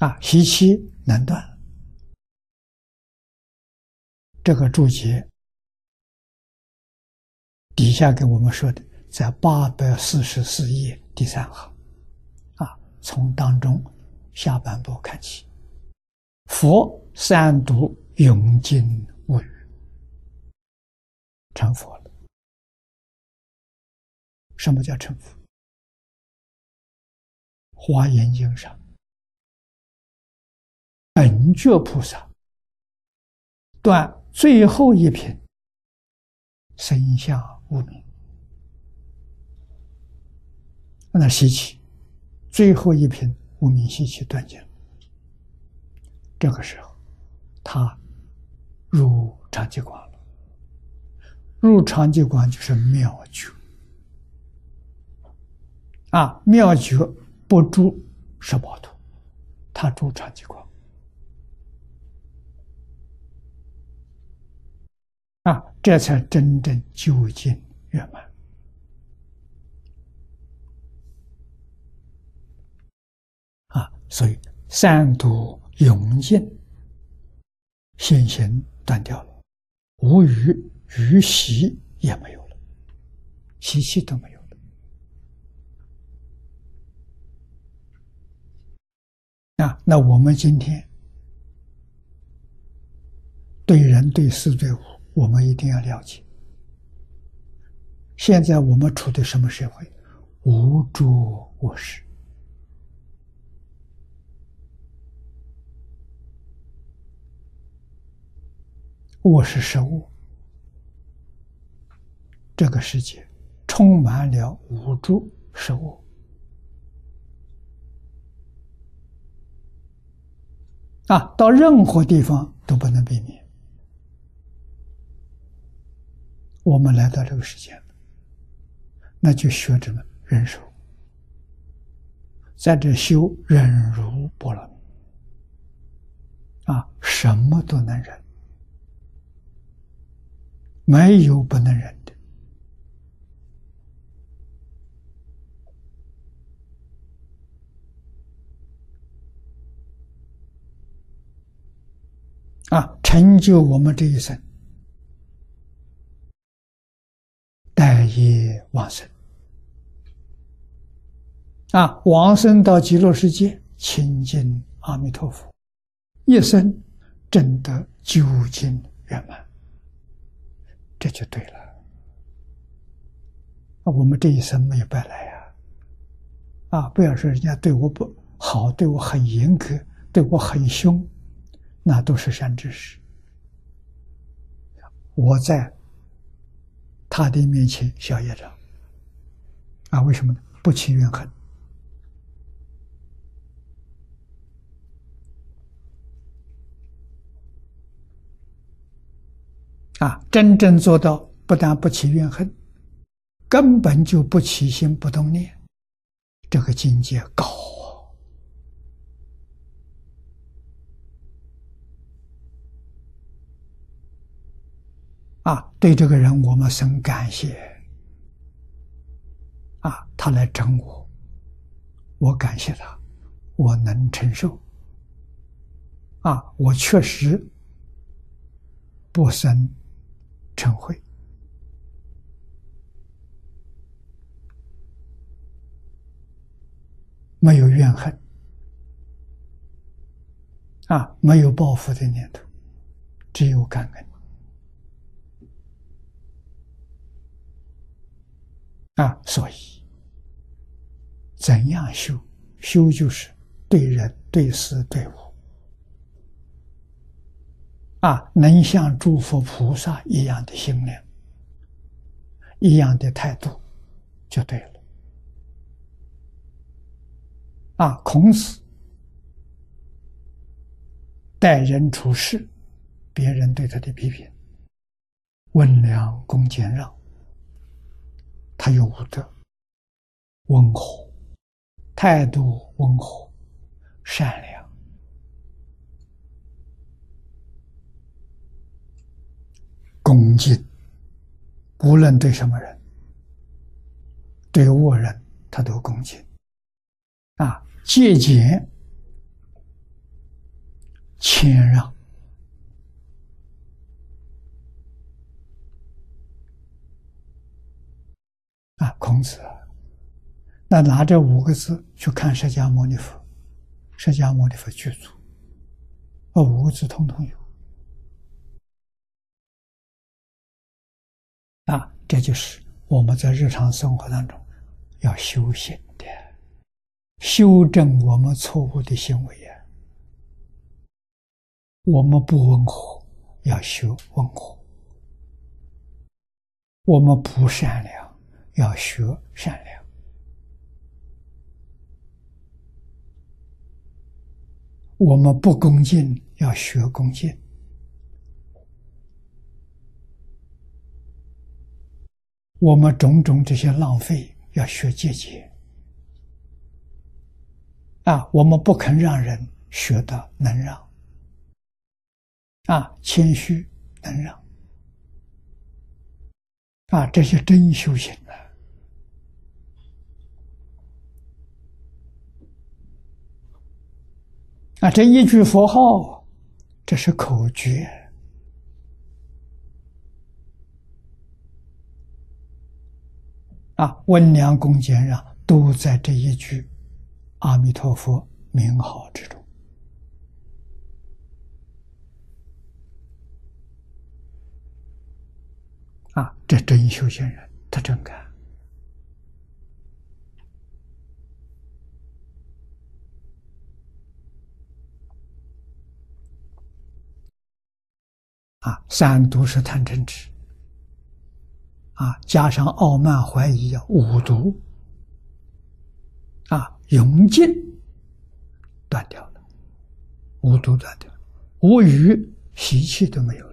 啊，习气难断。这个注解底下给我们说的，在八百四十四页第三行，啊，从当中下半部看起，佛三读永尽无语，成佛了。什么叫成佛？华严经上，本觉菩萨断。最后一品，生相无名，那习气，最后一品无名习气断尽。这个时候，他入长寂光了。入长寂光就是妙觉啊！妙觉不住十八度，他住长寂光。啊，这才真正究竟圆满。啊，所以三毒永尽，现行断掉了，无余余习也没有了，习气都没有了。啊，那我们今天对人对事对物。我们一定要了解，现在我们处的什么社会？无诸我事，我是生物，这个世界充满了无助生物啊，到任何地方都不能避免。我们来到这个世界那就学着忍受，在这修忍辱波罗蜜啊，什么都能忍，没有不能忍的。啊，成就我们这一生。往生啊，往生到极乐世界，亲近阿弥陀佛，一生真得究竟圆满，这就对了。我们这一生没有白来呀！啊，不要说人家对我不好，对我很严格，对我很凶，那都是善知识。我在。他的面前消业障啊？为什么呢？不起怨恨啊！真正做到不但不起怨恨，根本就不起心不动念，这个境界高啊，对这个人我们深感谢。啊，他来整我，我感谢他，我能承受。啊，我确实不生嗔恚，没有怨恨，啊，没有报复的念头，只有感恩。啊，所以怎样修？修就是对人、对事、对物，啊，能像诸佛菩萨一样的心量，一样的态度，就对了。啊，孔子待人处事，别人对他的批评，温良恭俭让。他有武德，温和，态度温和，善良，恭敬，无论对什么人，对恶人，他都恭敬。啊，节俭，谦让。孔子，那拿这五个字去看释迦牟尼佛，释迦牟尼佛具足，啊，五个字通通有。啊，这就是我们在日常生活当中要修行的，修正我们错误的行为呀。我们不温和，要修温和；我们不善良，要学善良；我们不恭敬，要学恭敬。我们种种这些浪费，要学节俭啊！我们不肯让人学的能让啊，谦虚能让啊，这些真修行啊！啊，这一句佛号，这是口诀。啊，温良恭俭让都在这一句“阿弥陀佛”名号之中。啊，这真修行人，他真干。啊，三毒是贪嗔痴。啊，加上傲慢怀疑啊，五毒啊，永尽断掉了，五毒断掉，无余习气都没有。